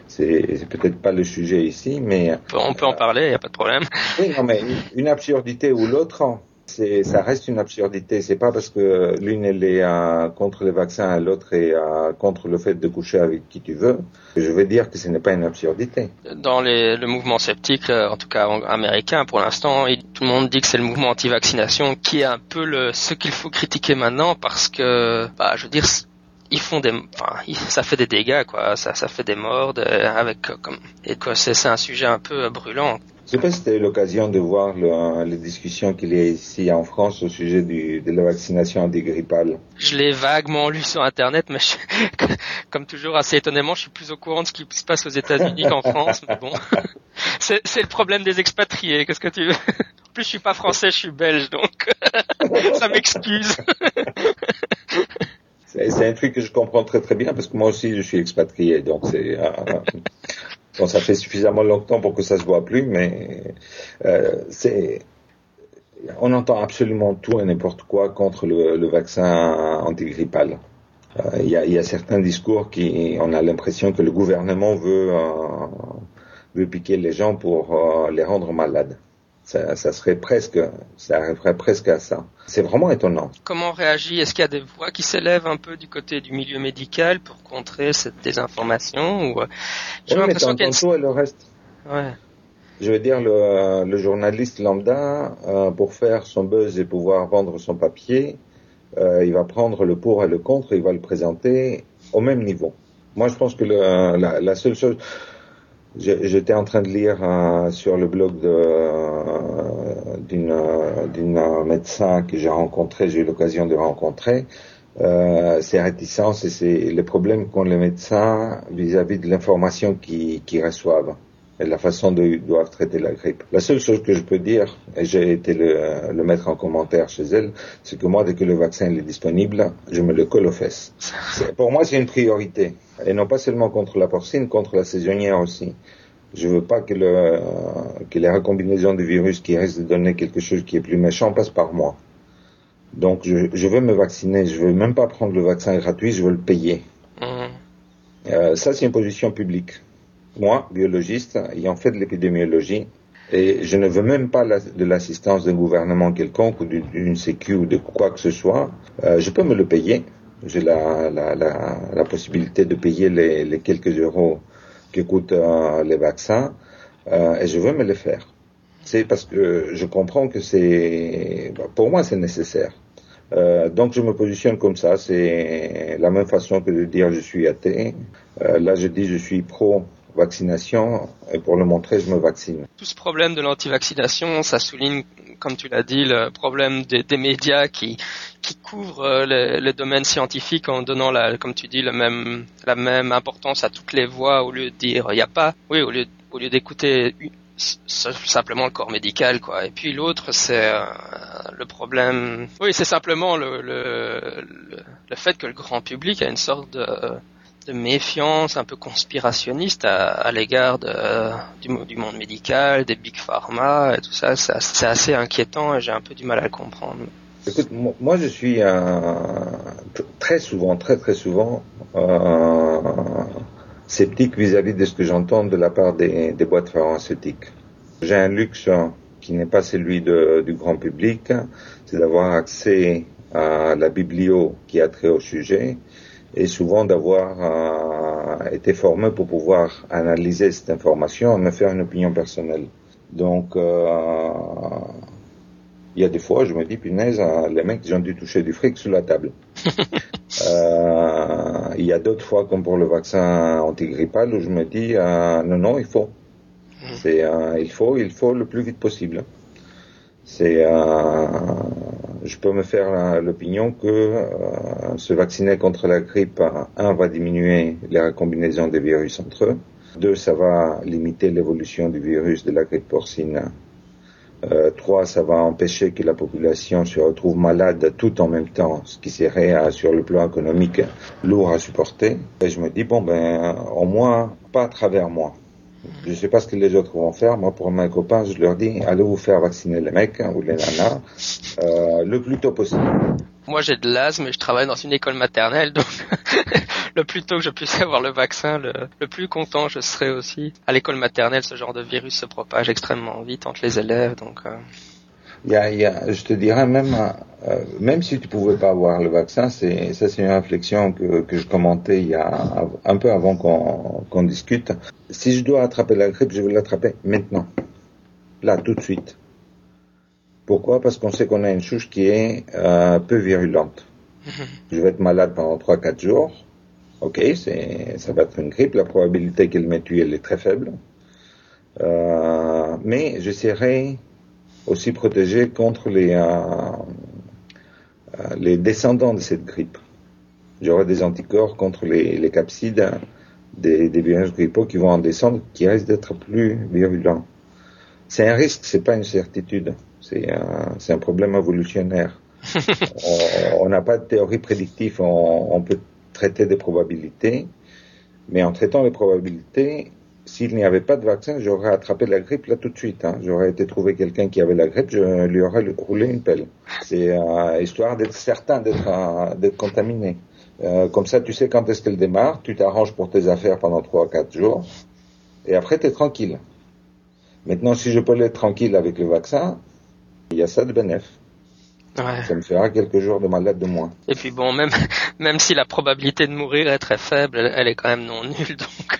Speaker 5: C'est peut-être pas le sujet ici, mais...
Speaker 2: On peut en parler, il n'y a pas de problème.
Speaker 5: Oui, non, mais une absurdité ou l'autre, c'est, ça reste une absurdité. C'est pas parce que l'une elle est euh, contre les vaccins, l'autre est euh, contre le fait de coucher avec qui tu veux. Je veux dire que ce n'est pas une absurdité.
Speaker 2: Dans les, le mouvement sceptique, euh, en tout cas américain, pour l'instant, tout le monde dit que c'est le mouvement anti-vaccination qui est un peu le, ce qu'il faut critiquer maintenant parce que, bah, je veux dire, ils font des, enfin, ça fait des dégâts, quoi. Ça, ça fait des morts avec, comme, et que c'est un sujet un peu brûlant.
Speaker 5: Je sais pas si c'était l'occasion de voir le, les discussions qu'il y a ici en France au sujet du, de la vaccination antigrippale.
Speaker 2: Je l'ai vaguement lu sur Internet, mais comme toujours, assez étonnamment, je suis plus au courant de ce qui se passe aux États-Unis qu'en France. Mais bon, c'est le problème des expatriés. Qu'est-ce que tu veux? En plus, je suis pas français, je suis belge, donc ça m'excuse.
Speaker 5: c'est un truc que je comprends très très bien parce que moi aussi je suis expatrié, donc c'est. Euh, Bon, ça fait suffisamment longtemps pour que ça se voit plus, mais euh, c'est on entend absolument tout et n'importe quoi contre le, le vaccin antigrippal. Euh, il y, a, y, a, certains discours qui, on a l'impression que le gouvernement veut euh, veut piquer les gens pour euh, les rendre malades. Ça, ça, serait presque, ça arriverait presque à ça. C'est vraiment étonnant.
Speaker 2: Comment réagit? Est-ce qu'il y a des voix qui s'élèvent un peu du côté du milieu médical pour contrer cette désinformation ou
Speaker 5: euh, J'ai l'impression qu'il y a le reste.
Speaker 2: Ouais.
Speaker 5: Je veux dire, le, le journaliste lambda, euh, pour faire son buzz et pouvoir vendre son papier, euh, il va prendre le pour et le contre, et il va le présenter au même niveau. Moi, je pense que le, la, la seule chose, J'étais en train de lire euh, sur le blog euh, d'une d'une médecin que j'ai rencontré, j'ai eu l'occasion de rencontrer, euh, ces réticences et c'est les problèmes qu'ont les médecins vis-à-vis de l'information qu'ils reçoivent et la façon dont ils doivent traiter la grippe. La seule chose que je peux dire, et j'ai été le, le, mettre en commentaire chez elle, c'est que moi, dès que le vaccin est disponible, je me le colle aux fesses. Pour moi, c'est une priorité. Et non pas seulement contre la porcine, contre la saisonnière aussi. Je veux pas que, le, que les recombinaisons du virus qui risquent de donner quelque chose qui est plus méchant passent par moi. Donc, je, je veux me vacciner. Je veux même pas prendre le vaccin gratuit, je veux le payer. Mmh. Euh, ça, c'est une position publique moi, biologiste, ayant fait de l'épidémiologie, et je ne veux même pas de l'assistance d'un gouvernement quelconque ou d'une sécu ou de quoi que ce soit. Euh, je peux me le payer. J'ai la, la, la, la, possibilité de payer les, les quelques euros que coûtent euh, les vaccins euh, et je veux me le faire. C'est parce que je comprends que c'est, pour moi, c'est nécessaire. Euh, donc je me positionne comme ça. C'est la même façon que de dire je suis athée. Euh, là, je dis je suis pro vaccination et pour le montrer, je me vaccine.
Speaker 2: Tout ce problème de l'antivaccination, ça souligne, comme tu l'as dit, le problème des, médias qui qui couvrent euh, le, le, domaine scientifique en donnant la, comme tu dis, le même la même importance à toutes les voix au lieu de dire il n'y a pas, oui, au lieu au lieu d'écouter simplement le corps médical quoi et puis l'autre c'est euh, le problème oui c'est simplement le, le, le, fait que le grand public a une sorte de de méfiance un peu conspirationniste à, l'égard du, du, monde médical, des big pharma et tout ça. C'est assez inquiétant et j'ai un peu du mal à le comprendre.
Speaker 5: Écoute, moi je suis très souvent, très très souvent euh, sceptique vis-à-vis de ce que j'entends de la part des, des boîtes pharmaceutiques. J'ai un luxe qui n'est pas celui de, du grand public, c'est d'avoir accès à la biblio qui a trait au sujet et souvent d'avoir euh, été formé pour pouvoir analyser cette information et me faire une opinion personnelle. Donc, euh, il y a des fois, je me dis, punaise, euh, les mecs, ils ont dû toucher du fric sous la table. euh, il y a d'autres fois, comme pour le vaccin antigrippal, où je me dis, euh, non, non, il faut. Mm. C'est, euh, il faut, il faut le plus vite possible. C'est, euh, je peux me faire l'opinion que se vacciner contre la grippe, un, va diminuer les recombinaisons des virus entre eux. Deux, ça va limiter l'évolution du virus de la grippe porcine euh, trois, ça va empêcher que la population se retrouve malade tout en même temps, ce qui serait euh, sur le plan économique lourd à supporter. Et je me dis bon ben au moins pas à travers moi. Je sais pas ce que les autres vont faire. Moi, pour mes copains, je leur dis allez vous faire vacciner les mecs hein, ou les nanas euh, le plus tôt possible.
Speaker 2: Moi, j'ai de l'asthme et je travaille dans une école maternelle, donc le plus tôt que je puisse avoir le vaccin, le, plus content je serai aussi. À l'école maternelle, ce genre de virus se propage extrêmement vite entre les élèves, donc. Euh...
Speaker 5: Il y a, il y a, je te dirais même, euh, même si tu pouvais pas avoir le vaccin, c'est ça, c'est une réflexion que, que je commentais il y a un peu avant qu'on qu'on discute. Si je dois attraper la grippe, je vais l'attraper maintenant, là, tout de suite. Pourquoi? Parce qu'on sait qu'on a une souche qui est euh, peu virulente. Je vais être malade pendant 3-4 jours. Ok, c'est, ça va être une grippe. La probabilité qu'elle me tue, elle est très faible. Euh, mais je serai aussi protégé contre les, euh, euh, les descendants de cette grippe. J'aurai des anticorps contre les, les capsides des, des virus grippaux qui vont en descendre, qui risquent d'être plus virulents. C'est un risque, c'est pas une certitude. C'est un, c'est un problème évolutionnaire. on n'a pas de théorie prédictive, on, peut traiter des probabilités, mais en traitant les probabilités, s'il n'y avait pas de vaccin, j'aurais attrapé la grippe là tout de suite. Hein. J'aurais été trouver quelqu'un qui avait la grippe, je lui aurais roulé une pelle. C'est euh, histoire d'être certain d'être euh, d'être contaminé. Euh, comme ça, tu sais quand est-ce qu'elle démarre, tu t'arranges pour tes affaires pendant trois quatre jours, et après tu es tranquille. Maintenant, si je peux être tranquille avec le vaccin, il y a ça de bénéf. Ouais. Ça me fera quelques jours de malade de moins.
Speaker 2: Et puis bon, même même si la probabilité de mourir est très faible, elle, est quand même non nulle. Donc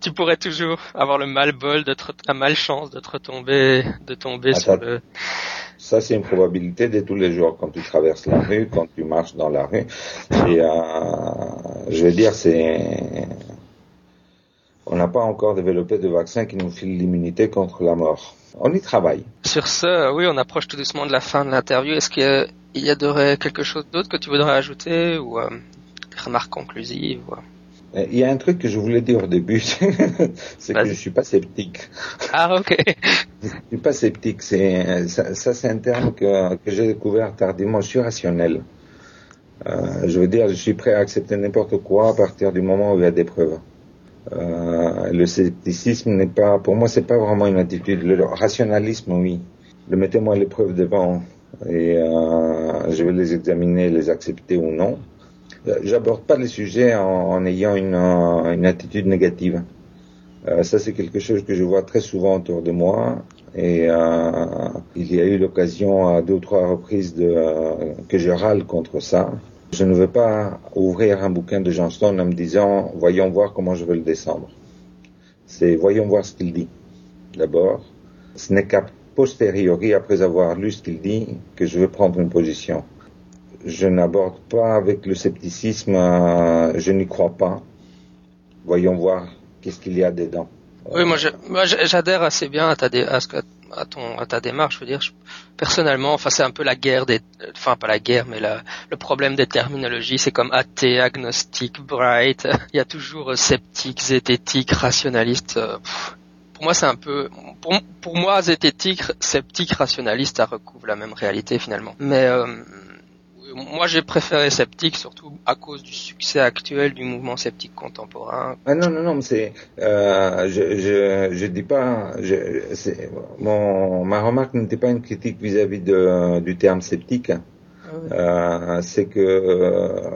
Speaker 2: tu pourrais toujours avoir le mal bol, d'être la malchance de te retomber, de tomber ah, sur le.
Speaker 5: Ça c'est une probabilité de tous les jours quand tu traverses la rue, quand tu marches dans la rue. Et euh, je veux dire, c'est on n'a pas encore développé de vaccin qui nous file l'immunité contre la mort. On y travaille.
Speaker 2: Sur ce, oui, on approche tout doucement de la fin de l'interview. Est-ce qu'il y, a quelque chose d'autre que tu voudrais ajouter ou euh, des remarques conclusives
Speaker 5: euh, Il y a un truc que je voulais dire au début, c'est que je suis pas sceptique.
Speaker 2: Ah ok.
Speaker 5: je suis pas sceptique. C'est ça, c'est un terme que, que j'ai découvert tardivement. Je suis rationnel. Euh, je veux dire, je suis prêt à accepter n'importe quoi à partir du moment où il y a des preuves. Euh, le scepticisme n'est pas, pour moi, c'est pas vraiment une attitude. Le rationalisme, oui. Le mettez-moi les preuves devant et euh, je vais les examiner, les accepter ou non. Euh, j'aborde pas les sujets en, ayant une, attitude négative. Euh, ça, c'est quelque chose que je vois très souvent autour de moi. Et euh, il y a eu l'occasion à deux ou trois reprises que je râle contre ça. Je ne veux pas ouvrir un bouquin de Johnston en me disant voyons voir comment je vais le descendre. C'est voyons voir ce qu'il dit. D'abord, ce n'est qu'à posteriori, après avoir lu ce qu'il dit, que je vais prendre une position. Je n'aborde pas avec le scepticisme, euh, je n'y crois pas. Voyons voir qu'est-ce qu'il y a dedans.
Speaker 2: Oui, moi, j'adhère assez bien à, ta, démarche. Je veux dire, personnellement, enfin, c'est un peu la guerre des, enfin, pas la guerre, mais le problème des terminologies. C'est comme athée, agnostique, bright. Il y a toujours euh, sceptique, zététique, rationaliste. Euh, pour moi, c'est un peu, pour, moi, zététique, sceptique, rationaliste, ça recouvre la même réalité finalement. Mais Moi, j'ai préféré sceptique, surtout à cause du succès actuel du mouvement sceptique contemporain.
Speaker 5: Ah non, non, non, mais c'est, euh, je, je, je dis pas, je, c'est, mon, ma remarque n'était pas une critique vis-à-vis de, du terme sceptique. Euh, c'est que euh,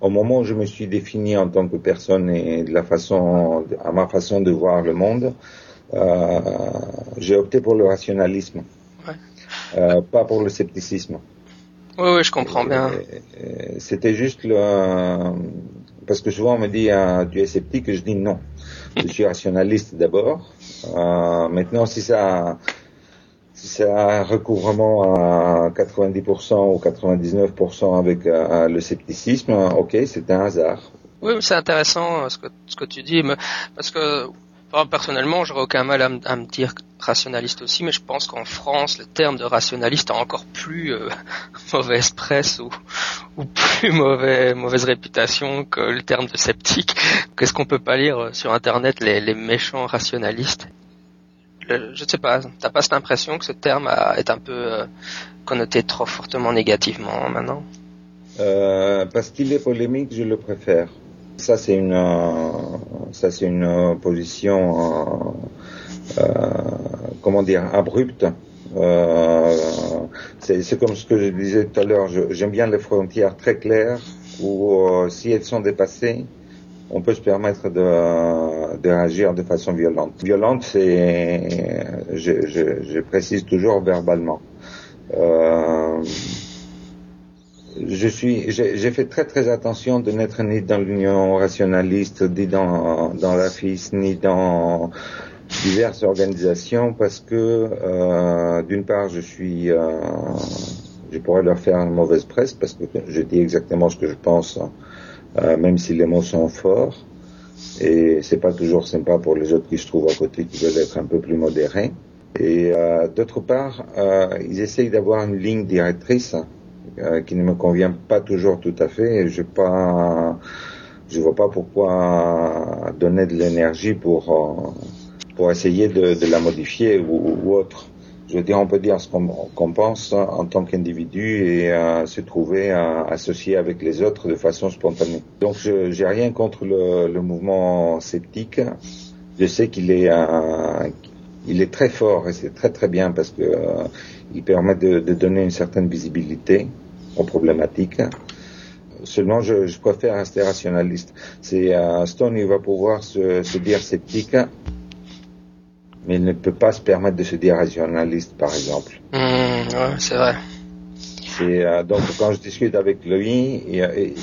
Speaker 5: au moment où je me suis défini en tant que personne et de la façon, à ma façon de voir le monde, j'ai opté pour le rationalisme,
Speaker 2: Ouais.
Speaker 5: pas pour le scepticisme.
Speaker 2: Oui, oui, je comprends bien.
Speaker 5: C'était juste le, parce que souvent on me dit ah, tu es sceptique, et je dis non. Je suis rationaliste d'abord. Euh, maintenant, si ça, si c'est un recouvrement à 90% ou 99% avec euh, le scepticisme, ok, c'est un hasard.
Speaker 2: Oui, mais c'est intéressant euh, ce que, ce que tu dis, mais- parce que personnellement, j'aurais aucun mal à, me- dire rationaliste aussi, mais je pense qu'en France, le terme de rationaliste a encore plus euh, mauvaise presse ou, plus mauvais, mauvaise réputation que le terme de sceptique. Qu'est-ce qu'on peut pas lire euh, sur Internet les, méchants rationalistes? Le- Je ne sais pas, t'as pas cette impression que ce terme est un peu euh, connoté trop fortement négativement maintenant?
Speaker 5: Euh, parce qu'il est polémique, je le préfère. Ça c'est une, euh, ça c'est une position, euh, euh, comment dire, abrupte. Euh, c'est comme ce que je disais tout à l'heure. J'aime bien les frontières très claires où euh, si elles sont dépassées, on peut se permettre de, de réagir de façon violente. Violente, c'est, je, je, je précise toujours verbalement. Euh, je suis, j'ai fait très très attention de n'être ni dans l'union rationaliste, ni dans dans la FIS, ni dans diverses organisations parce que euh, d'une part je suis, euh, je pourrais leur faire une mauvaise presse parce que je dis exactement ce que je pense, euh, même si les mots sont forts et c'est pas toujours sympa pour les autres qui se trouvent à côté qui veulent être un peu plus modérés. Et d'autre part, ils essayent d'avoir une ligne directrice qui ne me convient pas toujours tout à fait. Je pas, je vois pas pourquoi donner de l'énergie pour euh, pour essayer de, la modifier ou, autre. Je veux dire, on peut dire ce qu'on pense en tant qu'individu et euh, se trouver euh, associé avec les autres de façon spontanée. Donc, je j'ai rien contre le, mouvement sceptique. Je sais qu'il est euh, il est très fort et c'est très très bien parce que euh, il permet de donner une certaine visibilité aux problématiques. Seulement, je, je préfère rester rationaliste. C'est euh, Stone, il va pouvoir se, se dire sceptique, mais il ne peut pas se permettre de se dire rationaliste, par exemple.
Speaker 2: Ouais, c'est vrai.
Speaker 5: C'est euh, donc quand je discute avec lui, il, il,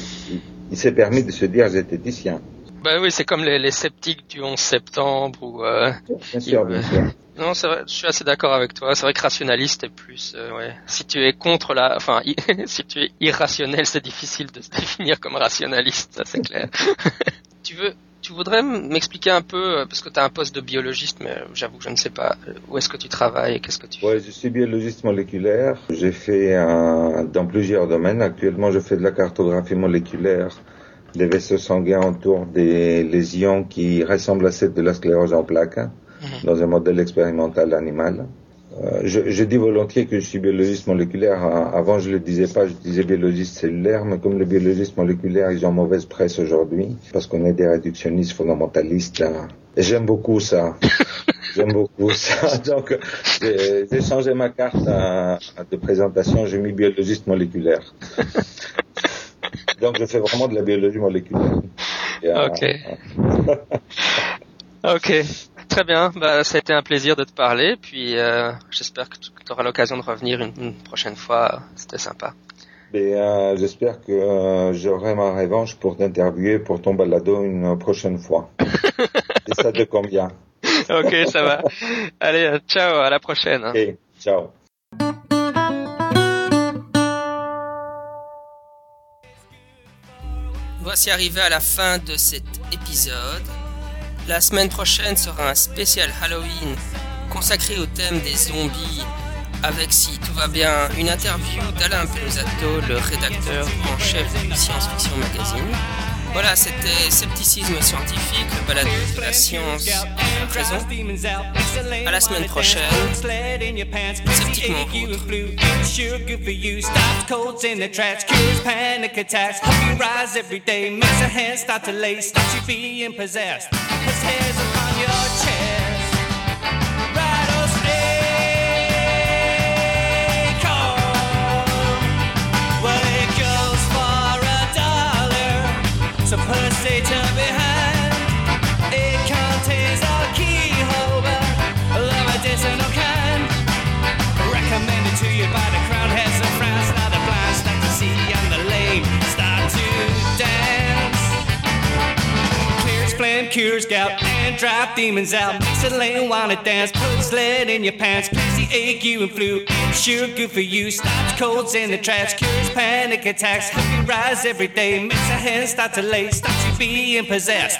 Speaker 5: il s'est permis de se dire zététicien.
Speaker 2: Bah oui, c'est comme les, les sceptiques du 11 septembre ou. Euh...
Speaker 5: Bien sûr, bien sûr.
Speaker 2: Non, c'est vrai, je suis assez d'accord avec toi. C'est vrai que rationaliste est plus, euh, ouais. Si tu es contre la, enfin, i- si tu es irrationnel, c'est difficile de se définir comme rationaliste, ça c'est clair. tu veux, tu voudrais m'expliquer un peu, euh, parce que tu as un poste de biologiste, mais euh, j'avoue que je ne sais pas euh, où est-ce que tu travailles et qu'est-ce que tu fais?
Speaker 5: Ouais, je suis biologiste moléculaire. J'ai fait dans plusieurs domaines. Actuellement, je fais de la cartographie moléculaire des vaisseaux sanguins autour des lésions qui ressemblent à celles de la sclérose en plaques dans un modèle expérimental animal. Euh, je, je dis volontiers que je suis biologiste moléculaire. Euh, Avant, je le disais pas, je disais biologiste cellulaire, mais comme les biologistes moléculaires, ils ont mauvaise presse aujourd'hui, parce qu'on est des réductionnistes fondamentalistes. hein. Et j'aime beaucoup ça. J'aime beaucoup ça. Donc, j'ai changé ma carte de présentation. J'ai mis biologiste moléculaire. Donc, je fais vraiment de la biologie moléculaire. Et, euh,
Speaker 2: Ok. Très bien. Bah, ça a été un plaisir de te parler. Puis, euh, j'espère que tu auras l'occasion de revenir une, une prochaine fois. C'était sympa.
Speaker 5: Et euh, j'espère que euh, j'aurai ma revanche pour t'interviewer pour ton balado une prochaine fois. Et ça te convient.
Speaker 2: Ok, ça va. Allez, euh, ciao, à la prochaine. hein.
Speaker 5: Ok, ciao.
Speaker 2: Voici arrivé à la fin de cet épisode. La semaine prochaine sera un spécial Halloween consacré au thème des zombies avec, si tout va bien, une interview d'Alain Pelosato, le rédacteur en chef du Science Fiction Magazine. Voilà, c'était Scepticisme scientifique, le balado de la science et la raison. À la semaine prochaine. Sceptiquement
Speaker 6: So Cures gout, and drive demons out. Lame wanna dance. Puts lead in your pants. The ache, and flu. Sure good for you. Stops colds in the trash, Cures panic attacks. You rise every day. Makes the hands start to lay. Stops you being possessed.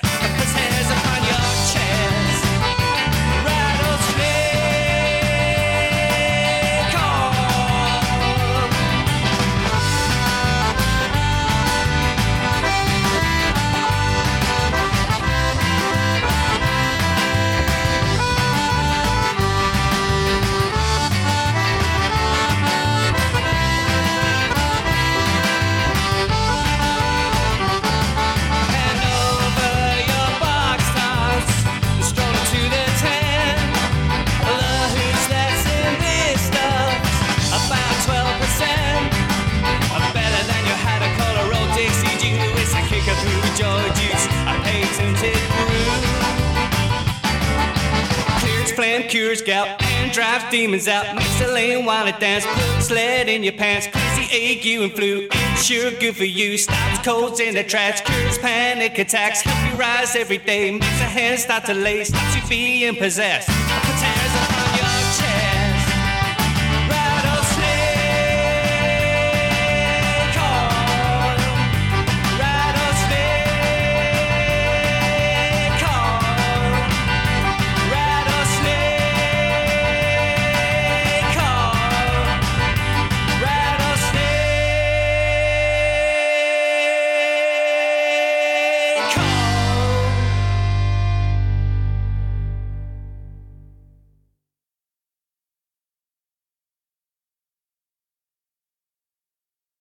Speaker 6: Demons out. Makes the lane wanna dance, puts lead in your pants. Crazy you and flu. Sure good for you. Stops colds in the tracks, cures panic attacks. Help you rise every day. Makes the hands start to lay, stops you being possessed.